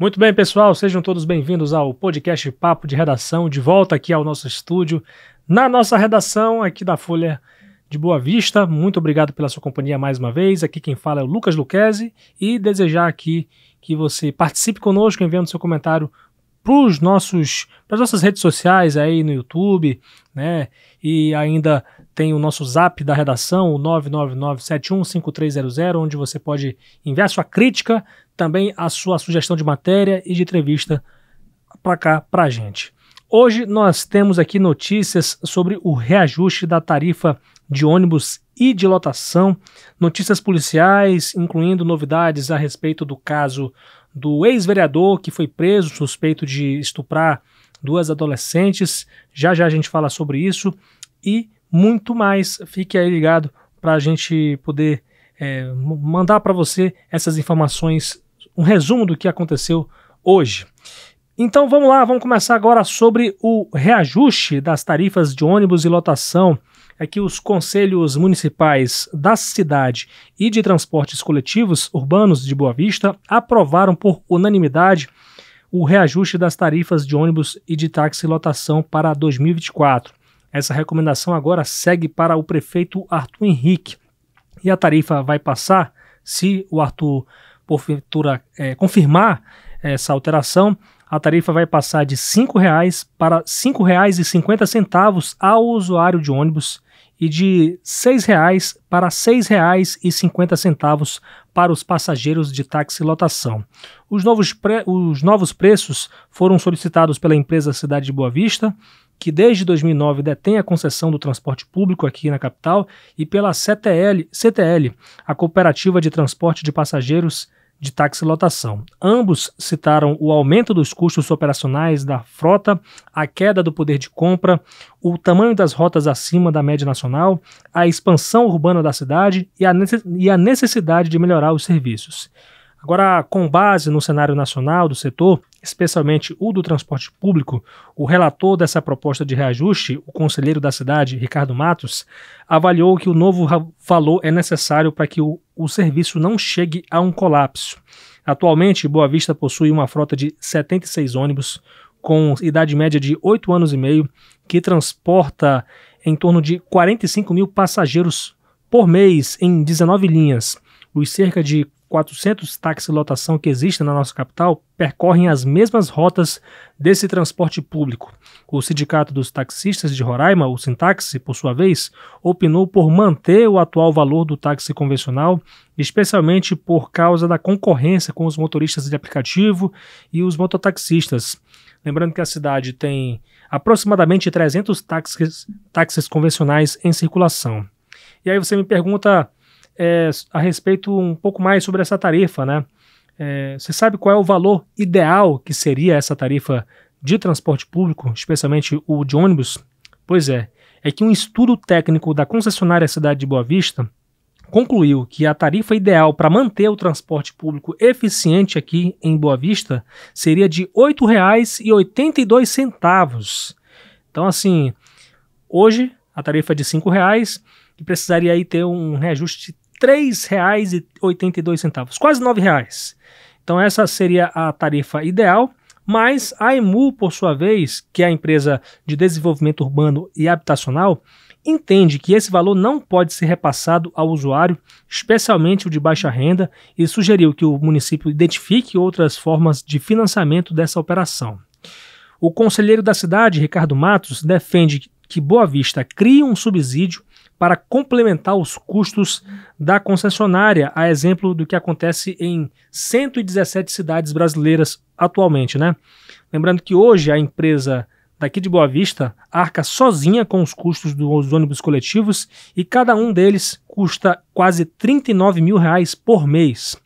Muito bem, pessoal, sejam todos bem-vindos ao podcast Papo de Redação, de volta aqui ao nosso estúdio, na nossa redação aqui da Folha de Boa Vista. Muito obrigado pela sua companhia mais uma vez. Aqui quem fala é o Lucas Luquezzi e desejar aqui que você participe conosco enviando seu comentário para nossos para as nossas redes sociais aí no YouTube, né? E ainda tem o nosso Zap da redação, o 999715300, onde você pode enviar sua crítica, também a sua sugestão de matéria e de entrevista para cá para a gente. Hoje nós temos aqui notícias sobre o reajuste da tarifa de ônibus e de lotação, notícias policiais, incluindo novidades a respeito do caso do ex-vereador que foi preso suspeito de estuprar duas adolescentes. Já já a gente fala sobre isso e muito mais. Fique aí ligado para a gente poder é, mandar para você essas informações, um resumo do que aconteceu hoje. Então vamos lá, vamos começar agora sobre o reajuste das tarifas de ônibus e lotação. É que os conselhos municipais da cidade e de transportes coletivos urbanos de Boa Vista aprovaram por unanimidade o reajuste das tarifas de ônibus e de táxi lotação para 2024. Essa recomendação agora segue para o prefeito Arthur Henrique. E a tarifa vai passar, se o Arthur, porventura, é, confirmar essa alteração, a tarifa vai passar de R$ 5,00 para R$ 5,50 ao usuário de ônibus e de R$ 6,00 para R$ 6,50 para os passageiros de táxi lotação. Os novos, os novos preços foram solicitados pela empresa Cidade de Boa Vista, que desde 2009 detém a concessão do transporte público aqui na capital, e pela CTL, CTL a Cooperativa de Transporte de Passageiros de táxi lotação. Ambos citaram o aumento dos custos operacionais da frota, a queda do poder de compra, o tamanho das rotas acima da média nacional, a expansão urbana da cidade e a necessidade de melhorar os serviços. Agora, com base no cenário nacional do setor, especialmente o do transporte público, o relator dessa proposta de reajuste, o conselheiro da cidade, Ricardo Matos, avaliou que o novo valor é necessário para que o, o serviço não chegue a um colapso. Atualmente, Boa Vista possui uma frota de 76 ônibus, com idade média de 8 anos e meio, que transporta em torno de 45 mil passageiros por mês em 19 linhas. Os cerca de 400 táxis lotação que existem na nossa capital percorrem as mesmas rotas desse transporte público. O Sindicato dos Taxistas de Roraima, o Sintaxi, por sua vez, opinou por manter o atual valor do táxi convencional, especialmente por causa da concorrência com os motoristas de aplicativo e os mototaxistas. Lembrando que a cidade tem aproximadamente 300 táxis, táxis convencionais em circulação. E aí você me pergunta é, a respeito um pouco mais sobre essa tarifa, né? É, você sabe qual é o valor ideal que seria essa tarifa de transporte público, especialmente o de ônibus? Pois é, é que um estudo técnico da concessionária Cidade de Boa Vista concluiu que a tarifa ideal para manter o transporte público eficiente aqui em Boa Vista seria de R$ 8,82. Então, assim, hoje a tarifa é de R$ 5,00 e precisaria aí ter um reajuste 3,82, quase R$ reais. Então essa seria a tarifa ideal, mas a EMU, por sua vez, que é a empresa de desenvolvimento urbano e habitacional, entende que esse valor não pode ser repassado ao usuário, especialmente o de baixa renda, e sugeriu que o município identifique outras formas de financiamento dessa operação. O conselheiro da cidade, Ricardo Matos, defende que Boa Vista crie um subsídio para complementar os custos da concessionária, a exemplo do que acontece em 117 cidades brasileiras atualmente, né? Lembrando que hoje a empresa daqui de Boa Vista arca sozinha com os custos dos ônibus coletivos e cada um deles custa quase 39 mil reais por mês.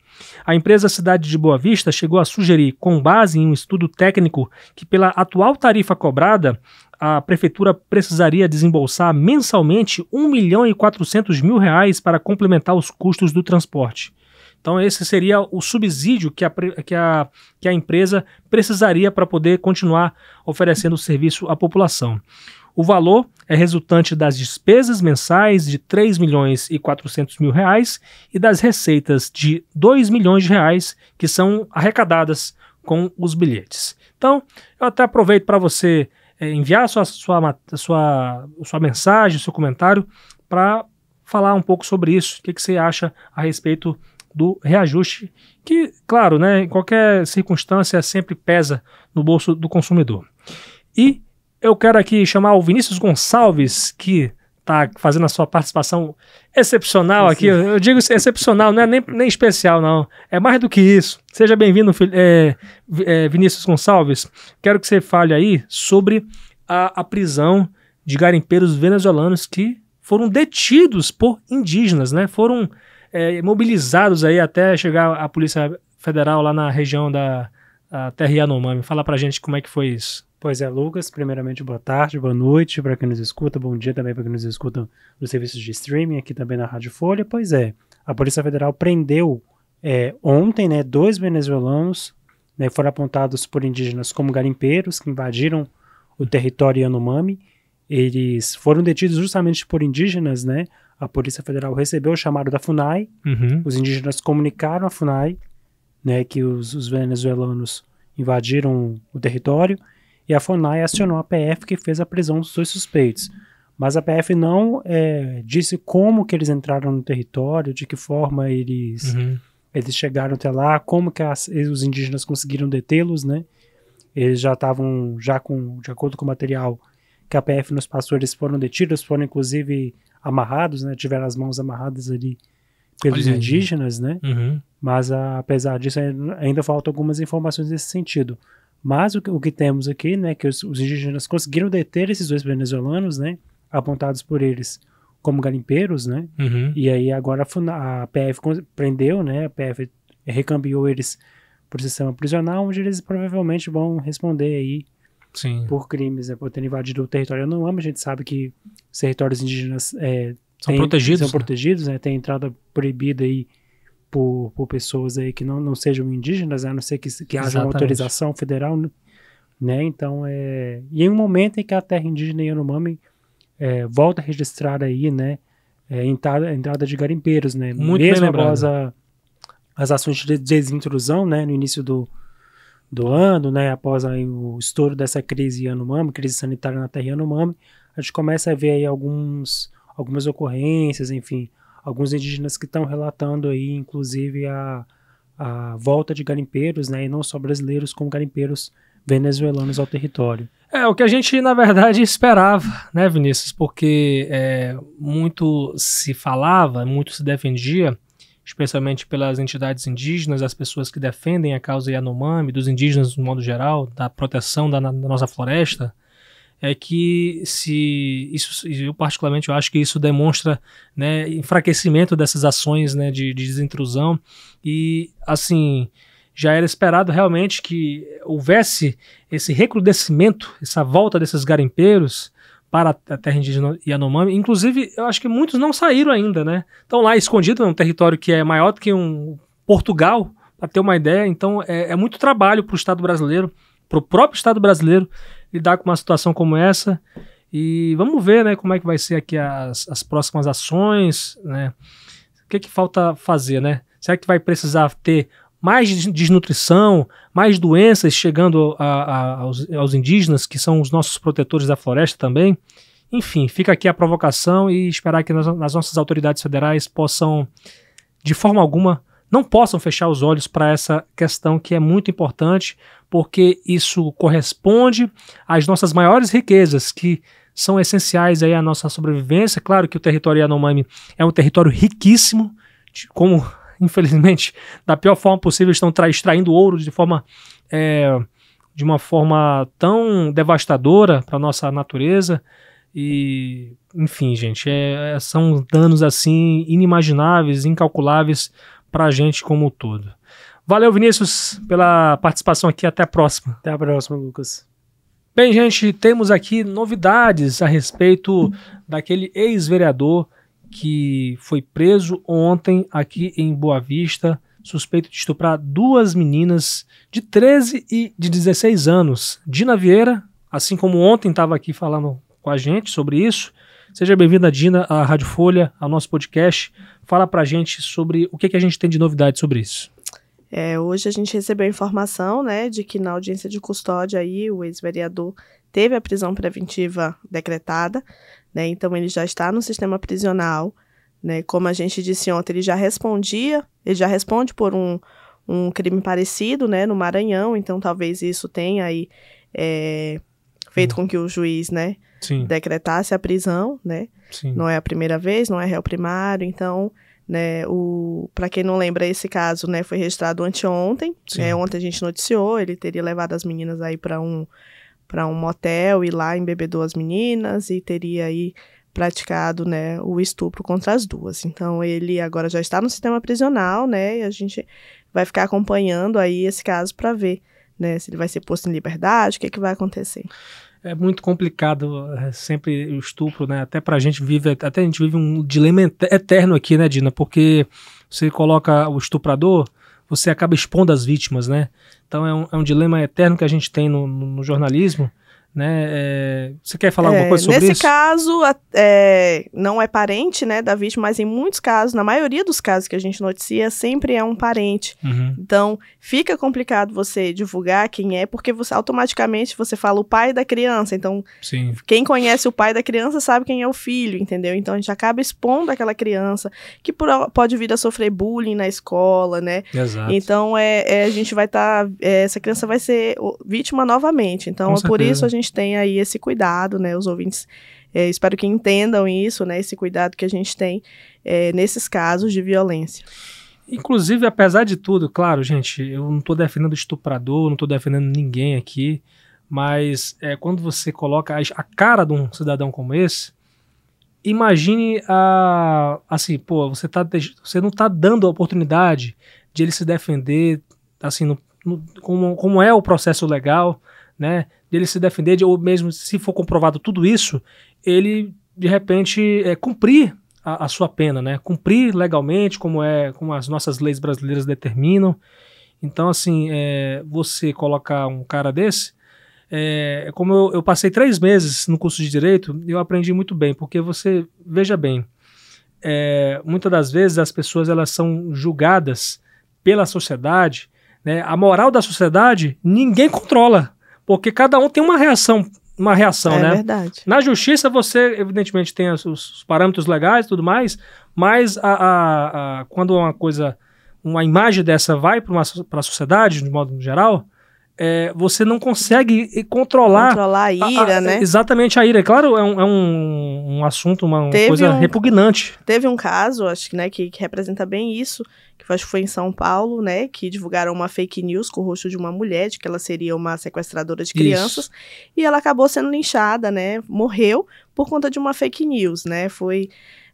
A empresa Cidade de Boa Vista chegou a sugerir, com base em um estudo técnico, que pela atual tarifa cobrada, a prefeitura precisaria desembolsar mensalmente 1 milhão e 400 mil reais para complementar os custos do transporte. Então, esse seria o subsídio que a, que a, que a empresa precisaria para poder continuar oferecendo o serviço à população. O valor é resultante das despesas mensais de 3 milhões e 400 mil reais e das receitas de 2 milhões de reais que são arrecadadas com os bilhetes. Então, eu até aproveito para você é, enviar sua, sua, sua, sua mensagem, seu comentário, para falar um pouco sobre isso. O que, que você acha a respeito do reajuste, que, claro, né, em qualquer circunstância sempre pesa no bolso do consumidor. E eu quero aqui chamar o Vinícius Gonçalves, que está fazendo a sua participação excepcional aqui. Eu digo excepcional, não é nem, nem especial, não. É mais do que isso. Seja bem-vindo, é, é, Vinícius Gonçalves. Quero que você fale aí sobre a, a prisão de garimpeiros venezuelanos que foram detidos por indígenas, né? Foram é, mobilizados aí até chegar a Polícia Federal lá na região da Terra Yanomami. Fala pra gente como é que foi isso. Pois é, Lucas, primeiramente boa tarde, boa noite para quem nos escuta, bom dia também para quem nos escuta nos serviços de streaming, aqui também na Rádio Folha. Pois é, a Polícia Federal prendeu é, ontem né, dois venezuelanos, né, foram apontados por indígenas como garimpeiros que invadiram o território Yanomami. Eles foram detidos justamente por indígenas, né? A Polícia Federal recebeu o chamado da FUNAI, uhum. os indígenas comunicaram à FUNAI né, que os, os venezuelanos invadiram o território e a FUNAI acionou a PF que fez a prisão dos dois suspeitos. Mas a PF não é, disse como que eles entraram no território, de que forma eles, uhum. eles chegaram até lá, como que as, os indígenas conseguiram detê-los, né? Eles já estavam, já com, de acordo com o material que a PF nos passou, eles foram detidos, foram inclusive amarrados, né? Tiveram as mãos amarradas ali pelos Olha indígenas, aí. né? Uhum. Mas a, apesar disso, ainda faltam algumas informações nesse sentido. Mas o que, o que temos aqui, né, que os, os, indígenas conseguiram deter esses dois venezuelanos, né, apontados por eles como garimpeiros, né, uhum. e aí agora a, a PF prendeu, né, a PF recambiou eles para o sistema prisional, onde eles provavelmente vão responder aí Sim. por crimes, né, por ter invadido o território. Eu não amo, a gente sabe que os territórios indígenas é, são tem, protegidos, são né? protegidos, né, tem entrada proibida aí por, por pessoas aí que não, não sejam indígenas, né? a não ser que, que haja uma autorização federal, né? Então, é... E em um momento em que a terra indígena Yanomami é, volta a registrar aí, né? É, entrada, entrada de garimpeiros, né? Muito Mesmo após a, as ações de desintrusão, né? No início do, do ano, né? Após aí, o estouro dessa crise Yanomami, crise sanitária na terra Yanomami, a gente começa a ver aí alguns, algumas ocorrências, enfim, alguns indígenas que estão relatando aí, inclusive, a, a volta de garimpeiros, né, e não só brasileiros, como garimpeiros venezuelanos ao território. É o que a gente, na verdade, esperava, né, Vinícius? Porque é, muito se falava, muito se defendia, especialmente pelas entidades indígenas, as pessoas que defendem a causa Yanomami, dos indígenas no modo geral, da proteção da, da nossa floresta, é que se isso eu particularmente eu acho que isso demonstra né, enfraquecimento dessas ações né, de, de desintrusão e assim já era esperado realmente que houvesse esse recrudescimento, essa volta desses garimpeiros para a terra indígena Yanomami. Inclusive, eu acho que muitos não saíram ainda, né? Estão lá escondidos num território que é maior do que um Portugal, para ter uma ideia. Então, é, é muito trabalho para o Estado brasileiro, para o próprio Estado brasileiro, lidar com uma situação como essa. E vamos ver, né, como é que vai ser aqui as, as próximas ações, né? O que, que falta fazer, né? Será que vai precisar ter mais desnutrição, mais doenças chegando a, a, aos, aos, indígenas, que são os nossos protetores da floresta também? Enfim, fica aqui a provocação e esperar que nas, nas nossas autoridades federais possam, de forma alguma, não possam fechar os olhos para essa questão que é muito importante, porque isso corresponde às nossas maiores riquezas, que são essenciais aí à nossa sobrevivência. Claro que o território Yanomami é um território riquíssimo, como infelizmente da pior forma possível estão extraindo ouro de forma é, de uma forma tão devastadora para nossa natureza e enfim gente é, são danos assim inimagináveis incalculáveis para a gente como um todo. Valeu, Vinícius, pela participação aqui. Até a próxima. Até a próxima, Lucas. Bem, gente, temos aqui novidades a respeito daquele ex-vereador que foi preso ontem aqui em Boa Vista, suspeito de estuprar duas meninas de 13 e de 16 anos. Dina Vieira, assim como ontem estava aqui falando com a gente sobre isso. Seja bem-vinda, Dina, à Rádio Folha, ao nosso podcast. Fala pra gente sobre o que, que a gente tem de novidade sobre isso. É, hoje a gente recebeu informação, né, de que na audiência de custódia aí o ex-vereador teve a prisão preventiva decretada, né, então ele já está no sistema prisional, né, como a gente disse ontem, ele já respondia, ele já responde por um, um crime parecido, né, no Maranhão, então talvez isso tenha aí é, feito hum. com que o juiz, né, Sim. decretasse a prisão, né, Sim. não é a primeira vez, não é réu primário, então né, o para quem não lembra esse caso, né, foi registrado anteontem. Né, ontem a gente noticiou, ele teria levado as meninas aí para um para um motel e lá embebedou as meninas e teria aí praticado, né, o estupro contra as duas. Então ele agora já está no sistema prisional, né, e a gente vai ficar acompanhando aí esse caso para ver, né, se ele vai ser posto em liberdade, o que, é que vai acontecer é muito complicado é, sempre o estupro, né? Até pra gente vive, até a gente vive um dilema eterno aqui, né, Dina? Porque você coloca o estuprador, você acaba expondo as vítimas, né? Então é um, é um dilema eterno que a gente tem no, no, no jornalismo né? É, você quer falar é, alguma coisa sobre nesse isso? Nesse caso, é, não é parente, né, da vítima, mas em muitos casos, na maioria dos casos que a gente noticia, sempre é um parente. Uhum. Então, fica complicado você divulgar quem é, porque você automaticamente você fala o pai da criança. Então, Sim. quem conhece o pai da criança sabe quem é o filho, entendeu? Então, a gente acaba expondo aquela criança que pode vir a sofrer bullying na escola, né? Exato. Então, é, é a gente vai estar, tá, é, essa criança vai ser vítima novamente. Então, por isso a gente gente tem aí esse cuidado, né? Os ouvintes, é, espero que entendam isso, né? Esse cuidado que a gente tem é, nesses casos de violência. Inclusive, apesar de tudo, claro, gente, eu não estou defendendo estuprador, não estou defendendo ninguém aqui, mas é, quando você coloca a, cara de um cidadão como esse, imagine a assim, pô, você tá você não está dando a oportunidade de ele se defender, assim, no, no, como, como é o processo legal, né? dele se defender, de, ou mesmo se for comprovado tudo isso, ele de repente é, cumprir a, a, sua pena, né? Cumprir legalmente, como é, como as nossas leis brasileiras determinam. Então, assim, é, você colocar um cara desse, é, como eu, eu, passei três meses no curso de direito, eu aprendi muito bem, porque você veja bem, é, muitas das vezes as pessoas elas são julgadas pela sociedade, né? A moral da sociedade ninguém controla. Porque cada um tem uma reação, uma reação, é né? É verdade. Na justiça você, evidentemente, tem os, os parâmetros legais e tudo mais, mas a, a, a, quando uma coisa, uma imagem dessa vai para a sociedade, de modo geral, é, você não consegue controlar. Controlar a ira, a, a, né? Exatamente a ira. Claro, é um, é um, um assunto, uma, coisa um, repugnante. Teve um caso, acho que, né, que, que, representa bem isso, que acho que foi em São Paulo, né? Que divulgaram uma fake news com o rosto de uma mulher, de que ela seria uma sequestradora de crianças. Isso. E ela acabou sendo linchada, né? Morreu por conta de uma fake news, né? Foi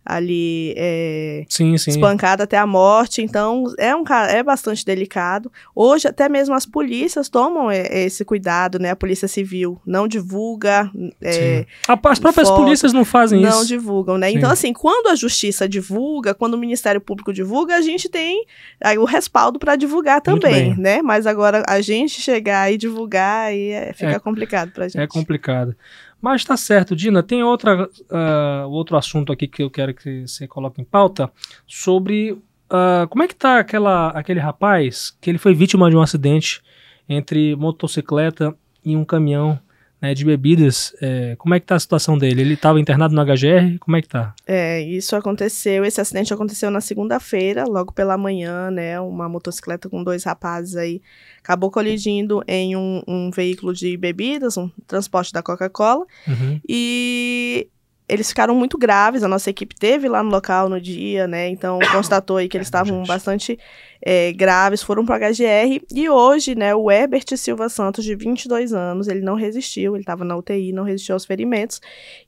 ali é, sim, sim. espancada até a morte. Então é um é bastante delicado. Hoje até mesmo as polícias tomam é, esse cuidado, né? A polícia civil não divulga. É, as próprias foto, polícias não fazem não isso. Não divulgam, né? Sim. Então assim, quando a justiça divulga, quando o Ministério Público divulga, a gente tem aí, o respaldo para divulgar também, né? Mas agora a gente chegar e divulgar aí é, fica é, complicado para gente. É complicado. Mas tá certo, Dina. Tem outra, uh, outro assunto aqui que eu quero que você coloque em pauta sobre uh, como é que tá aquela, aquele rapaz que ele foi vítima de um acidente entre motocicleta e um caminhão né, de bebidas. É, como é que tá a situação dele? Ele estava internado no HGR? Como é que tá? É, isso aconteceu, esse acidente aconteceu na segunda-feira, logo pela manhã, né? Uma motocicleta com dois rapazes aí acabou colidindo em um, um veículo de bebidas, um transporte da Coca-Cola. Uhum. E eles ficaram muito graves, a nossa equipe teve lá no local no dia, né? Então constatou aí que eles estavam bastante é, graves, foram para o HGR. E hoje, né, o Herbert Silva Santos, de 22 anos, ele não resistiu, ele estava na UTI, não resistiu aos ferimentos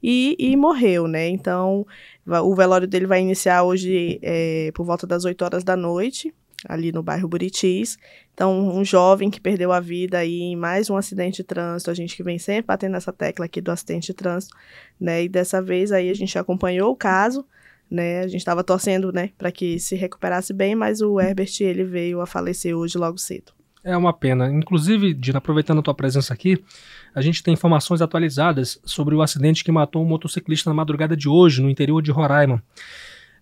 e, e morreu, né? Então o velório dele vai iniciar hoje é, por volta das 8 horas da noite ali no bairro Buritis. Então, um jovem que perdeu a vida aí em mais um acidente de trânsito, a gente que vem sempre batendo nessa tecla aqui do acidente de trânsito, né? E dessa vez aí a gente acompanhou o caso, né? A gente estava torcendo, né, para que se recuperasse bem, mas o Herbert ele veio a falecer hoje logo cedo. É uma pena. Inclusive, Dina, aproveitando a tua presença aqui, a gente tem informações atualizadas sobre o acidente que matou um motociclista na madrugada de hoje, no interior de Roraima.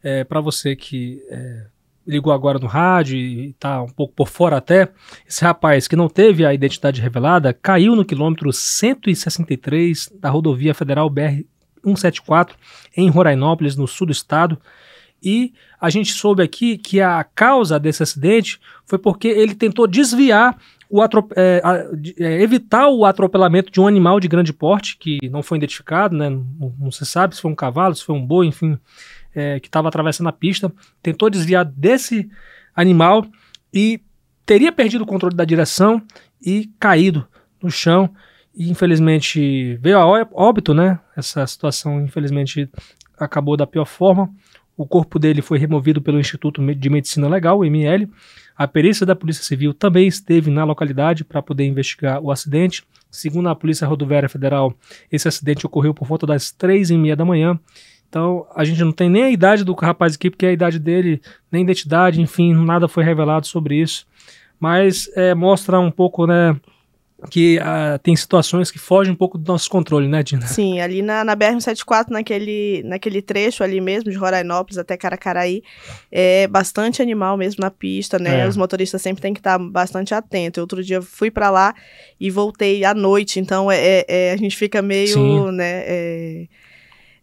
É, para você que é, ligou agora no rádio e está um pouco por fora até, esse rapaz que não teve a identidade revelada caiu no quilômetro 163 da rodovia federal BR 174 em Rorainópolis, no sul do estado. E a gente soube aqui que a causa desse acidente foi porque ele tentou desviar o é, é, evitar o atropelamento de um animal de grande porte que não foi identificado, né? Não, não se sabe se foi um cavalo, se foi um boi, enfim, é, que estava atravessando a pista. Tentou desviar desse animal e teria perdido o controle da direção e caído no chão. E infelizmente veio a óbito, né? Essa situação, infelizmente, acabou da pior forma. O corpo dele foi removido pelo Instituto de Medicina Legal, o ML. A perícia da Polícia Civil também esteve na localidade para poder investigar o acidente. Segundo a Polícia Rodoviária Federal, esse acidente ocorreu por volta das três e meia da manhã. Então, a gente não tem nem a idade do rapaz aqui, porque a idade dele, nem identidade, enfim, nada foi revelado sobre isso. Mas é, mostra um pouco, né, que uh, tem situações que fogem um pouco do nosso controle, né, Dina? Sim, ali na, na BR-174, naquele, naquele trecho ali mesmo, de Rorainópolis até Caracaraí, é bastante animal mesmo na pista, né? É. Os motoristas sempre têm que estar bastante atentos. Outro dia fui para lá e voltei à noite, então é, é, é, a gente fica meio, Sim. né... É,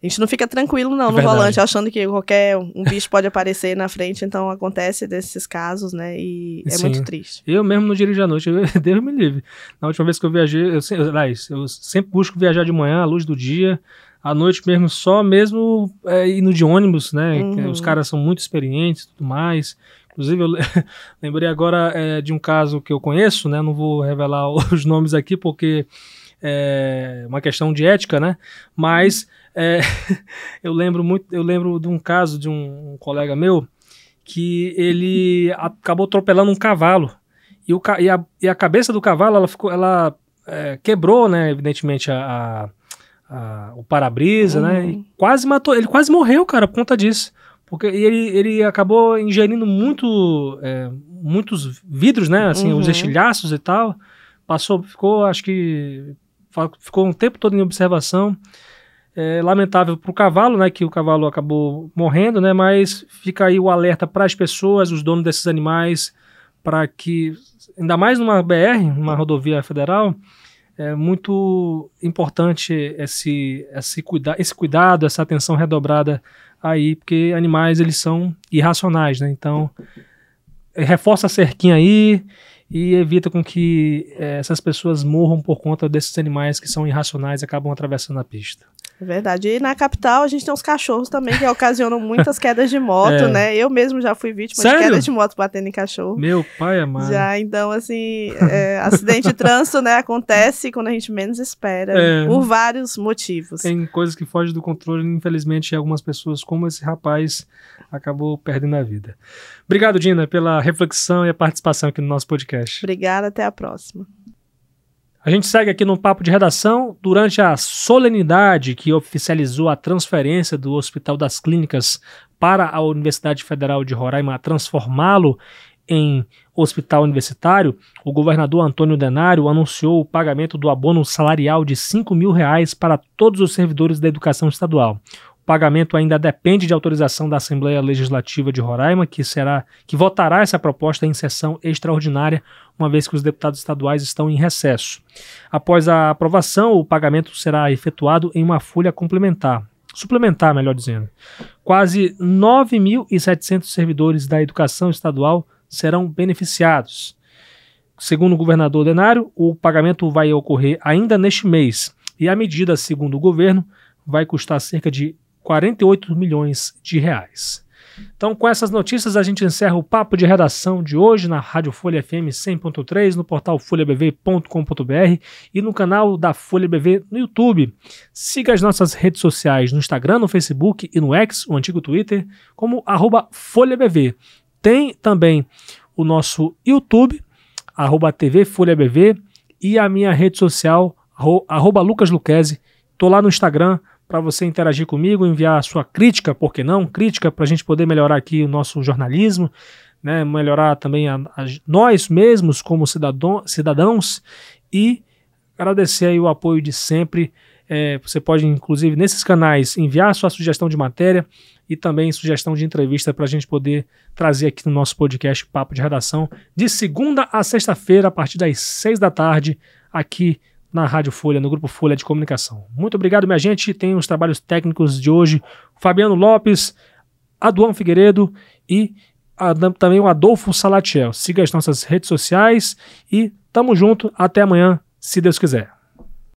a gente não fica tranquilo, não, no Verdade. volante, achando que qualquer um bicho pode aparecer na frente, então acontece desses casos, né? E é muito triste. Eu mesmo não dirijo à noite, eu, Deus me livre. Na última vez que eu viajei, eu, eu, eu sempre busco viajar de manhã, à luz do dia, à noite mesmo, só mesmo é, indo de ônibus, né? Uhum. Os caras são muito experientes e tudo mais. Inclusive, eu lembrei agora é, de um caso que eu conheço, né? Não vou revelar os nomes aqui porque é uma questão de ética, né? Mas é, eu lembro muito, eu lembro de um caso de um, um colega meu que ele acabou atropelando um cavalo e, o, e, a, e a cabeça do cavalo ela ficou, ela é, quebrou, né? Evidentemente a, a, o para-brisa, né? uhum. né? E quase matou, ele quase morreu, cara, por conta disso. Porque ele, ele acabou ingerindo muito, é, muitos vidros, né? Assim, uhum. os estilhaços e tal. Passou, ficou, acho que ficou um tempo todo em observação. É lamentável para o cavalo, né, que o cavalo acabou morrendo, né, mas fica aí o alerta para as pessoas, os donos desses animais, para que, ainda mais numa BR, uma rodovia federal, é muito importante esse, esse, cuida esse cuidado, essa atenção redobrada aí, porque animais eles são irracionais, né, então reforça a cerquinha aí e evita com que é, essas pessoas morram por conta desses animais que são irracionais e acabam atravessando a pista. É verdade. E na capital a gente tem uns cachorros também que ocasionam muitas quedas de moto, é. né? Eu mesmo já fui vítima Sério? de queda de moto batendo em cachorro. Meu pai amado. Já, então, assim, é, acidente de trânsito, né, acontece quando a gente menos espera, é. por vários motivos. Tem coisas que fogem do controle, infelizmente, algumas pessoas, como esse rapaz, acabou perdendo a vida. Obrigado, Dina, pela reflexão e a participação aqui no nosso podcast. Obrigada, até a próxima. A gente segue aqui no papo de redação. Durante a solenidade que oficializou a transferência do Hospital das Clínicas para a Universidade Federal de Roraima, transformá-lo em hospital universitário, o governador Antônio Denário anunciou o pagamento do abono salarial de 5 mil reais para todos os servidores da educação estadual pagamento ainda depende de autorização da Assembleia Legislativa de Roraima, que será que votará essa proposta em sessão extraordinária, uma vez que os deputados estaduais estão em recesso. Após a aprovação, o pagamento será efetuado em uma folha complementar, suplementar, melhor dizendo. Quase 9.700 servidores da educação estadual serão beneficiados. Segundo o governador Denário, o pagamento vai ocorrer ainda neste mês, e a medida, segundo o governo, vai custar cerca de 48 milhões de reais. Então, com essas notícias, a gente encerra o papo de redação de hoje na Rádio Folha FM 100.3, no portal folhabv.com.br e no canal da Folha BV no YouTube. Siga as nossas redes sociais no Instagram, no Facebook e no X, o antigo Twitter, como FolhaBV. Tem também o nosso YouTube, arroba TV Folha BV, e a minha rede social, arroba Lucas Luquezzi. Estou lá no Instagram, para você interagir comigo, enviar a sua crítica, por que não? Crítica para a gente poder melhorar aqui o nosso jornalismo, né? melhorar também a, a, nós mesmos como cidadão, cidadãos e agradecer aí o apoio de sempre. É, você pode, inclusive, nesses canais, enviar sua sugestão de matéria e também sugestão de entrevista para a gente poder trazer aqui no nosso podcast Papo de Redação, de segunda a sexta-feira, a partir das seis da tarde, aqui na Rádio Folha, no Grupo Folha de Comunicação. Muito obrigado, minha gente. Tem os trabalhos técnicos de hoje, Fabiano Lopes, Aduan Figueiredo e a, também o Adolfo Salatiel. Siga as nossas redes sociais e tamo junto. Até amanhã, se Deus quiser.